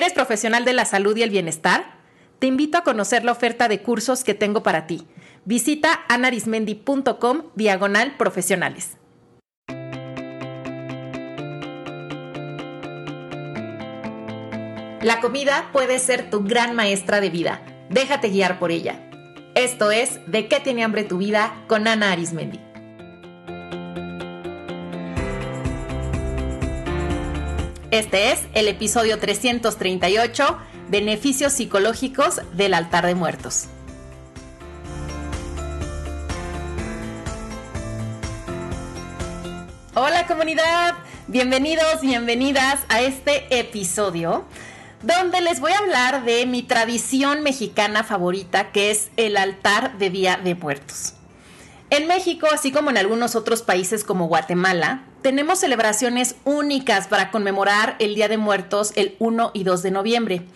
¿Eres profesional de la salud y el bienestar? Te invito a conocer la oferta de cursos que tengo para ti. Visita anarismendi.com diagonal profesionales. La comida puede ser tu gran maestra de vida. Déjate guiar por ella. Esto es De qué tiene hambre tu vida con Ana Arismendi. Este es el episodio 338, Beneficios psicológicos del altar de muertos. Hola comunidad, bienvenidos, bienvenidas a este episodio donde les voy a hablar de mi tradición mexicana favorita que es el altar de Día de Muertos. En México, así como en algunos otros países como Guatemala, tenemos celebraciones únicas para conmemorar el Día de Muertos el 1 y 2 de noviembre.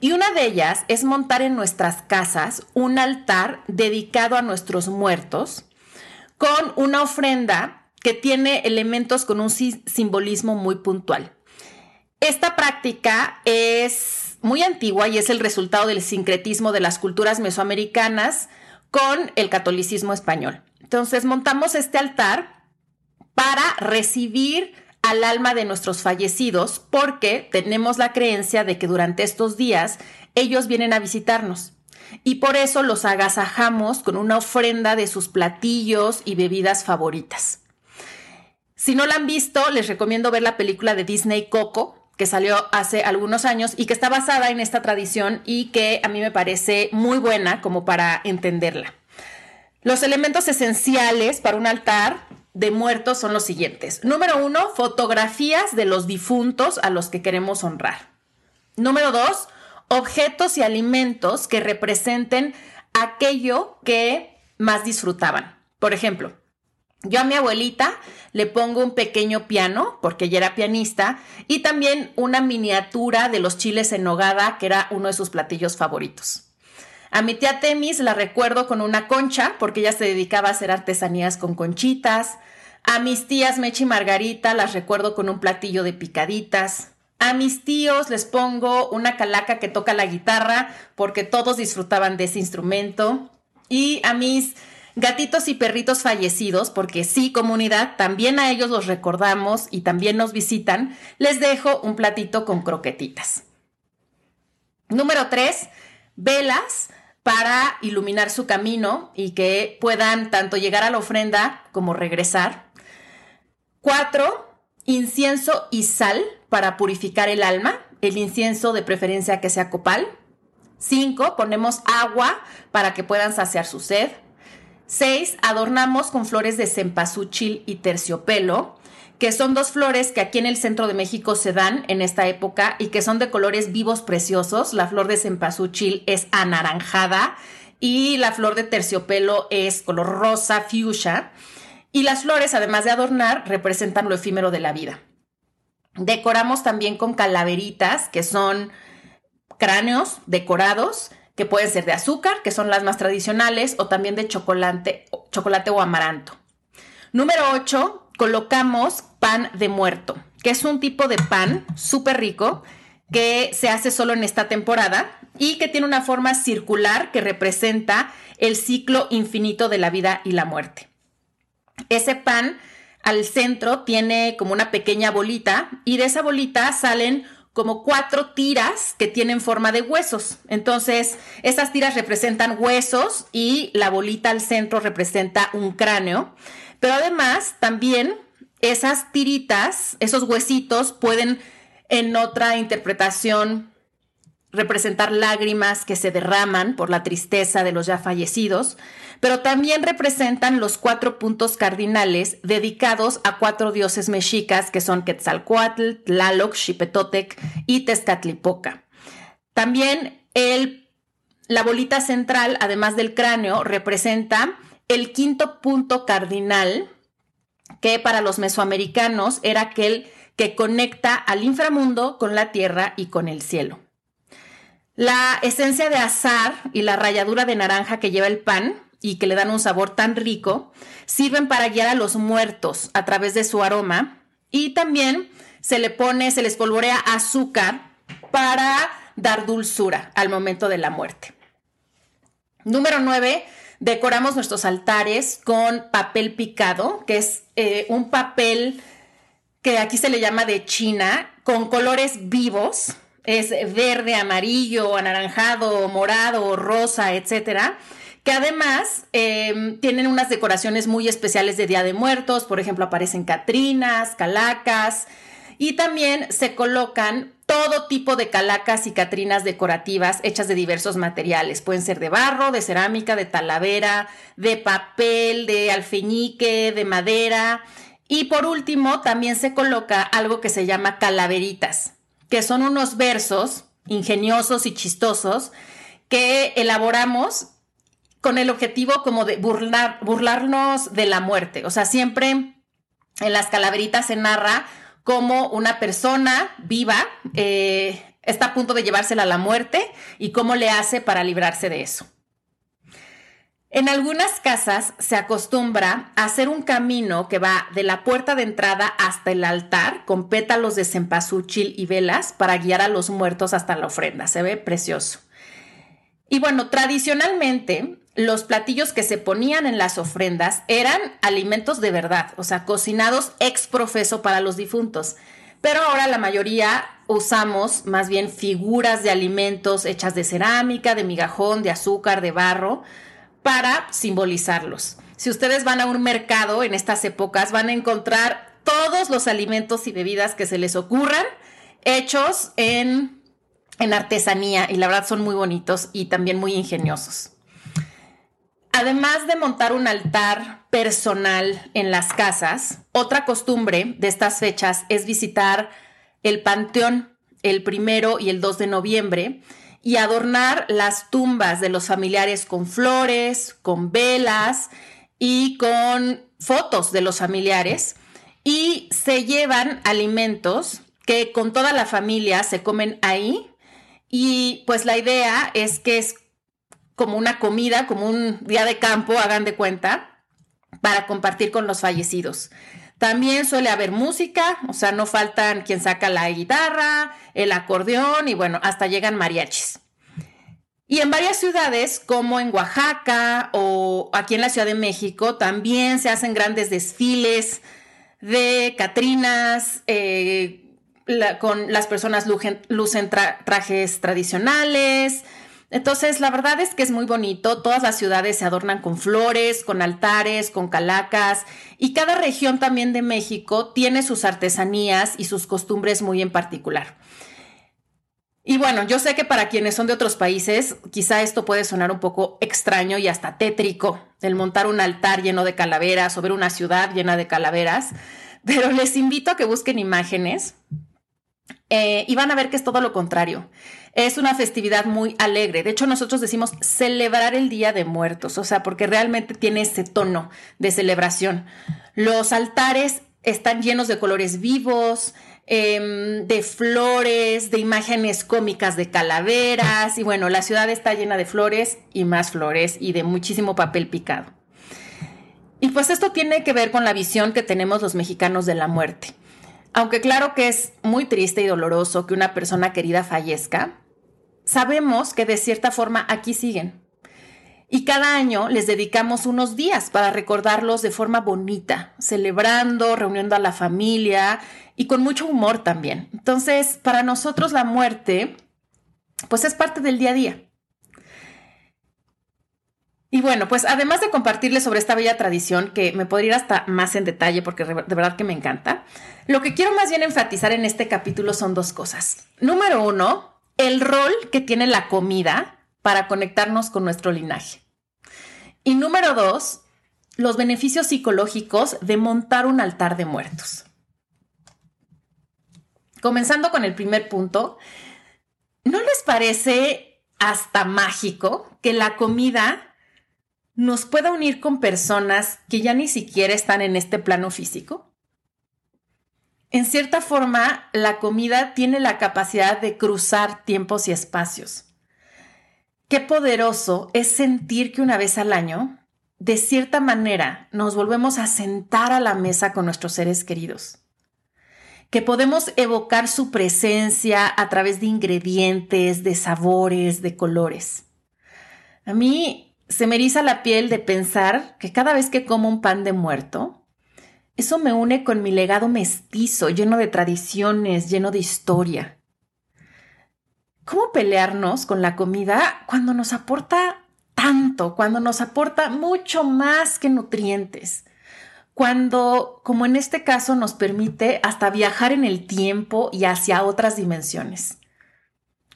Y una de ellas es montar en nuestras casas un altar dedicado a nuestros muertos con una ofrenda que tiene elementos con un simbolismo muy puntual. Esta práctica es muy antigua y es el resultado del sincretismo de las culturas mesoamericanas con el catolicismo español. Entonces montamos este altar para recibir al alma de nuestros fallecidos porque tenemos la creencia de que durante estos días ellos vienen a visitarnos. Y por eso los agasajamos con una ofrenda de sus platillos y bebidas favoritas. Si no la han visto, les recomiendo ver la película de Disney Coco, que salió hace algunos años y que está basada en esta tradición y que a mí me parece muy buena como para entenderla. Los elementos esenciales para un altar de muertos son los siguientes. Número uno, fotografías de los difuntos a los que queremos honrar. Número dos, objetos y alimentos que representen aquello que más disfrutaban. Por ejemplo, yo a mi abuelita le pongo un pequeño piano, porque ella era pianista, y también una miniatura de los chiles en nogada, que era uno de sus platillos favoritos. A mi tía Temis la recuerdo con una concha, porque ella se dedicaba a hacer artesanías con conchitas. A mis tías Mechi y Margarita las recuerdo con un platillo de picaditas. A mis tíos les pongo una calaca que toca la guitarra, porque todos disfrutaban de ese instrumento. Y a mis gatitos y perritos fallecidos, porque sí, comunidad, también a ellos los recordamos y también nos visitan, les dejo un platito con croquetitas. Número 3, velas para iluminar su camino y que puedan tanto llegar a la ofrenda como regresar. Cuatro, incienso y sal para purificar el alma, el incienso de preferencia que sea copal. Cinco, ponemos agua para que puedan saciar su sed. Seis, adornamos con flores de cempasúchil y terciopelo que son dos flores que aquí en el centro de México se dan en esta época y que son de colores vivos preciosos. La flor de cempasúchil es anaranjada y la flor de terciopelo es color rosa fuchsia. Y las flores, además de adornar, representan lo efímero de la vida. Decoramos también con calaveritas, que son cráneos decorados, que pueden ser de azúcar, que son las más tradicionales, o también de chocolate, chocolate o amaranto. Número 8, colocamos pan de muerto, que es un tipo de pan súper rico que se hace solo en esta temporada y que tiene una forma circular que representa el ciclo infinito de la vida y la muerte. Ese pan al centro tiene como una pequeña bolita y de esa bolita salen como cuatro tiras que tienen forma de huesos. Entonces, esas tiras representan huesos y la bolita al centro representa un cráneo. Pero además, también esas tiritas, esos huesitos pueden en otra interpretación representar lágrimas que se derraman por la tristeza de los ya fallecidos, pero también representan los cuatro puntos cardinales dedicados a cuatro dioses mexicas que son Quetzalcoatl, Tlaloc, Xipetotec y Tezcatlipoca. También el, la bolita central, además del cráneo, representa el quinto punto cardinal, que para los mesoamericanos era aquel que conecta al inframundo con la tierra y con el cielo. La esencia de azar y la ralladura de naranja que lleva el pan y que le dan un sabor tan rico sirven para guiar a los muertos a través de su aroma y también se le pone, se les polvorea azúcar para dar dulzura al momento de la muerte. Número 9, decoramos nuestros altares con papel picado, que es eh, un papel que aquí se le llama de China, con colores vivos, es verde, amarillo, anaranjado, morado, rosa, etcétera. Que además em, tienen unas decoraciones muy especiales de Día de Muertos, por ejemplo, aparecen catrinas, calacas, y también se colocan todo tipo de calacas y catrinas decorativas hechas de diversos materiales. Pueden ser de barro, de cerámica, de talavera, de papel, de alfeñique, de madera. Y por último, también se coloca algo que se llama calaveritas, que son unos versos ingeniosos y chistosos que elaboramos con el objetivo como de burlar, burlarnos de la muerte. O sea, siempre en las calaveritas se narra cómo una persona viva eh, está a punto de llevársela a la muerte y cómo le hace para librarse de eso. En algunas casas se acostumbra hacer un camino que va de la puerta de entrada hasta el altar con pétalos de cempasúchil y velas para guiar a los muertos hasta la ofrenda. Se ve precioso. Y bueno, tradicionalmente los platillos que se ponían en las ofrendas eran alimentos de verdad, o sea, cocinados ex profeso para los difuntos. Pero ahora la mayoría usamos más bien figuras de alimentos hechas de cerámica, de migajón, de azúcar, de barro, para simbolizarlos. Si ustedes van a un mercado en estas épocas, van a encontrar todos los alimentos y bebidas que se les ocurran hechos en, en artesanía y la verdad son muy bonitos y también muy ingeniosos. Además de montar un altar personal en las casas, otra costumbre de estas fechas es visitar el panteón el primero y el 2 de noviembre y adornar las tumbas de los familiares con flores, con velas y con fotos de los familiares. Y se llevan alimentos que con toda la familia se comen ahí. Y pues la idea es que es como una comida, como un día de campo, hagan de cuenta, para compartir con los fallecidos. También suele haber música, o sea, no faltan quien saca la guitarra, el acordeón y bueno, hasta llegan mariachis. Y en varias ciudades, como en Oaxaca o aquí en la Ciudad de México, también se hacen grandes desfiles de Catrinas, eh, con las personas lucen trajes tradicionales, entonces, la verdad es que es muy bonito. Todas las ciudades se adornan con flores, con altares, con calacas y cada región también de México tiene sus artesanías y sus costumbres muy en particular. Y bueno, yo sé que para quienes son de otros países, quizá esto puede sonar un poco extraño y hasta tétrico, el montar un altar lleno de calaveras o ver una ciudad llena de calaveras, pero les invito a que busquen imágenes eh, y van a ver que es todo lo contrario. Es una festividad muy alegre. De hecho, nosotros decimos celebrar el Día de Muertos, o sea, porque realmente tiene ese tono de celebración. Los altares están llenos de colores vivos, em, de flores, de imágenes cómicas de calaveras y bueno, la ciudad está llena de flores y más flores y de muchísimo papel picado. Y pues esto tiene que ver con la visión que tenemos los mexicanos de la muerte. Aunque claro que es muy triste y doloroso que una persona querida fallezca, sabemos que de cierta forma aquí siguen. Y cada año les dedicamos unos días para recordarlos de forma bonita, celebrando, reuniendo a la familia y con mucho humor también. Entonces, para nosotros la muerte, pues es parte del día a día. Y bueno, pues además de compartirles sobre esta bella tradición, que me podría ir hasta más en detalle porque de verdad que me encanta, lo que quiero más bien enfatizar en este capítulo son dos cosas. Número uno, el rol que tiene la comida para conectarnos con nuestro linaje. Y número dos, los beneficios psicológicos de montar un altar de muertos. Comenzando con el primer punto, ¿no les parece hasta mágico que la comida nos pueda unir con personas que ya ni siquiera están en este plano físico? En cierta forma, la comida tiene la capacidad de cruzar tiempos y espacios. Qué poderoso es sentir que una vez al año, de cierta manera, nos volvemos a sentar a la mesa con nuestros seres queridos. que podemos evocar su presencia a través de ingredientes, de sabores, de colores. A mí se me eriza la piel de pensar que cada vez que como un pan de muerto, eso me une con mi legado mestizo, lleno de tradiciones, lleno de historia. ¿Cómo pelearnos con la comida cuando nos aporta tanto, cuando nos aporta mucho más que nutrientes? Cuando, como en este caso, nos permite hasta viajar en el tiempo y hacia otras dimensiones.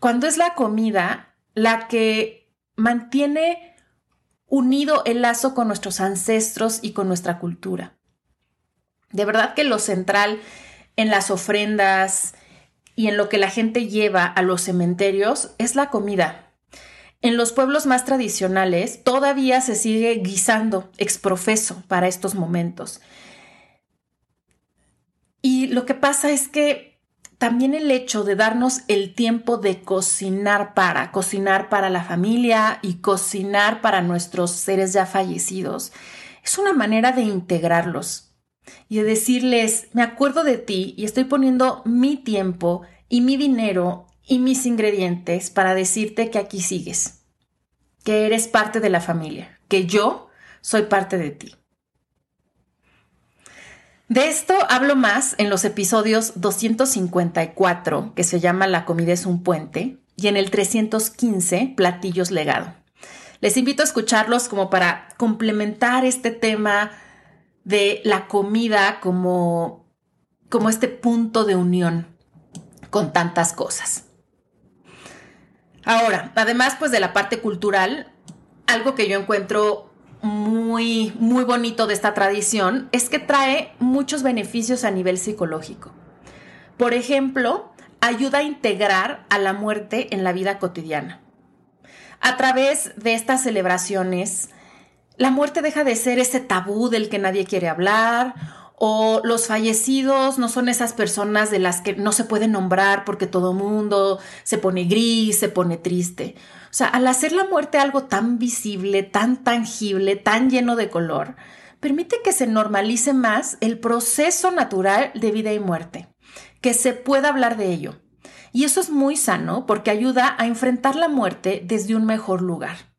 Cuando es la comida la que mantiene unido el lazo con nuestros ancestros y con nuestra cultura. De verdad que lo central en las ofrendas y en lo que la gente lleva a los cementerios es la comida. En los pueblos más tradicionales todavía se sigue guisando exprofeso para estos momentos. Y lo que pasa es que también el hecho de darnos el tiempo de cocinar para, cocinar para la familia y cocinar para nuestros seres ya fallecidos, es una manera de integrarlos, y de decirles, me acuerdo de ti y estoy poniendo mi tiempo y mi dinero y mis ingredientes para decirte que aquí sigues, que eres parte de la familia, que yo soy parte de ti. De esto hablo más en los episodios 254, que se llama La comida es un puente, y en el 315, Platillos legado. Les invito a escucharlos como para complementar este tema de la comida como, como este punto de unión con tantas cosas. Ahora, además pues de la parte cultural, algo que yo encuentro muy, muy bonito de esta tradición es que trae muchos beneficios a nivel psicológico. Por ejemplo, ayuda a integrar a la muerte en la vida cotidiana. A través de estas celebraciones, la muerte deja de ser ese tabú del que nadie quiere hablar o los fallecidos no son esas personas de las que no se puede nombrar porque todo mundo se pone gris, se pone triste. O sea, al hacer la muerte algo tan visible, tan tangible, tan lleno de color, permite que se normalice más el proceso natural de vida y muerte, que se pueda hablar de ello. Y eso es muy sano porque ayuda a enfrentar la muerte desde un mejor lugar.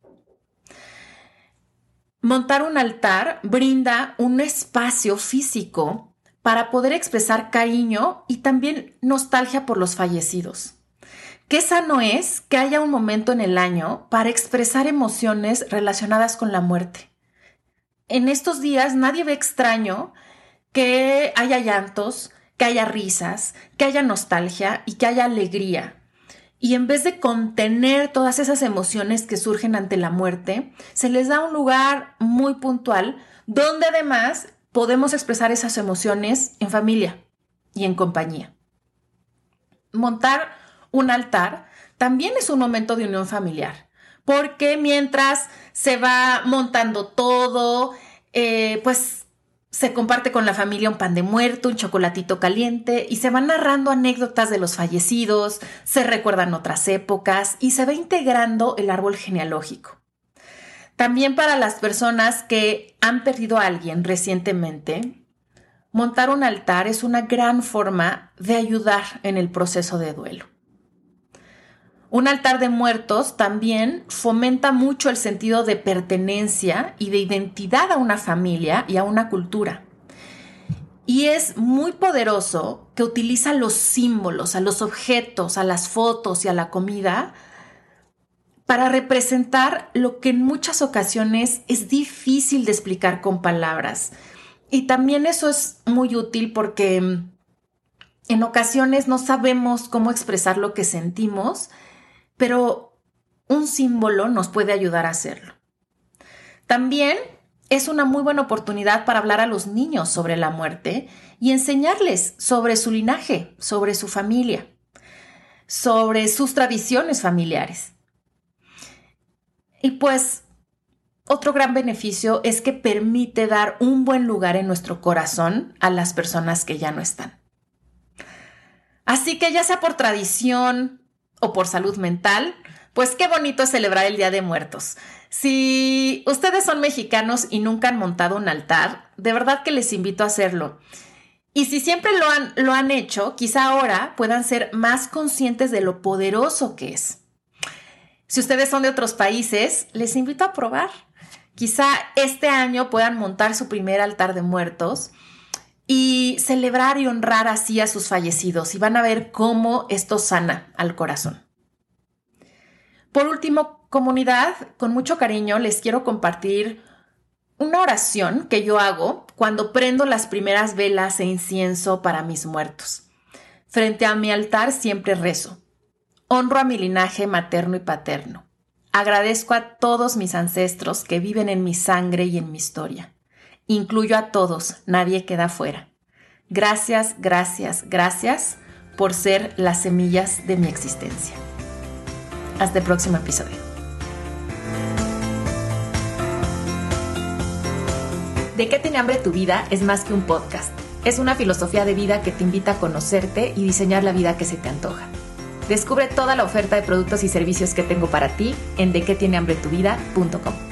Montar un altar brinda un espacio físico para poder expresar cariño y también nostalgia por los fallecidos. Qué sano es que haya un momento en el año para expresar emociones relacionadas con la muerte. En estos días nadie ve extraño que haya llantos, que haya risas, que haya nostalgia y que haya alegría y en vez de contener todas esas emociones que surgen ante la muerte, se les da un lugar muy puntual donde además podemos expresar esas emociones en familia y en compañía. Montar un altar también es un momento de unión familiar, porque mientras se va montando todo, eh, pues se comparte con la familia un pan de muerto, un chocolatito caliente y se van narrando anécdotas de los fallecidos, se recuerdan otras épocas y se va integrando el árbol genealógico. También para las personas que han perdido a alguien recientemente, montar un altar es una gran forma de ayudar en el proceso de duelo. Un altar de muertos también fomenta mucho el sentido de pertenencia y de identidad a una familia y a una cultura. Y es muy poderoso que utiliza los símbolos, a los objetos, a las fotos y a la comida para representar lo que en muchas ocasiones es difícil de explicar con palabras. Y también eso es muy útil porque en ocasiones no sabemos cómo expresar lo que sentimos pero un símbolo nos puede ayudar a hacerlo. También es una muy buena oportunidad para hablar a los niños sobre la muerte y enseñarles sobre su linaje, sobre su familia, sobre sus tradiciones familiares. Y pues otro gran beneficio es que permite dar un buen lugar en nuestro corazón a las personas que ya no están. Así que ya sea por tradición, o por salud mental, pues qué bonito es celebrar el Día de Muertos. Si ustedes son mexicanos y nunca han montado un altar, de verdad que les invito a hacerlo. Y si siempre lo han, lo han hecho, quizá ahora puedan ser más conscientes de lo poderoso que es. Si ustedes son de otros países, les invito a probar. Quizá este año puedan montar su primer altar de muertos y celebrar y honrar así a sus fallecidos y van a ver cómo esto sana al corazón. Por último, comunidad, con mucho cariño les quiero compartir una oración que yo hago cuando prendo las primeras velas e incienso para mis muertos. Frente a mi altar siempre rezo. Honro a mi linaje materno y paterno. Agradezco a todos mis ancestros que viven en mi sangre y en mi historia. Incluyo a todos, nadie queda fuera. Gracias, gracias, gracias por ser las semillas de mi existencia. Hasta el próximo episodio. ¿De qué tiene hambre tu vida? Es más que un podcast. Es una filosofía de vida que te invita a conocerte y diseñar la vida que se te antoja. Descubre toda la oferta de productos y servicios que tengo para ti en dequetienehambretuvida.com.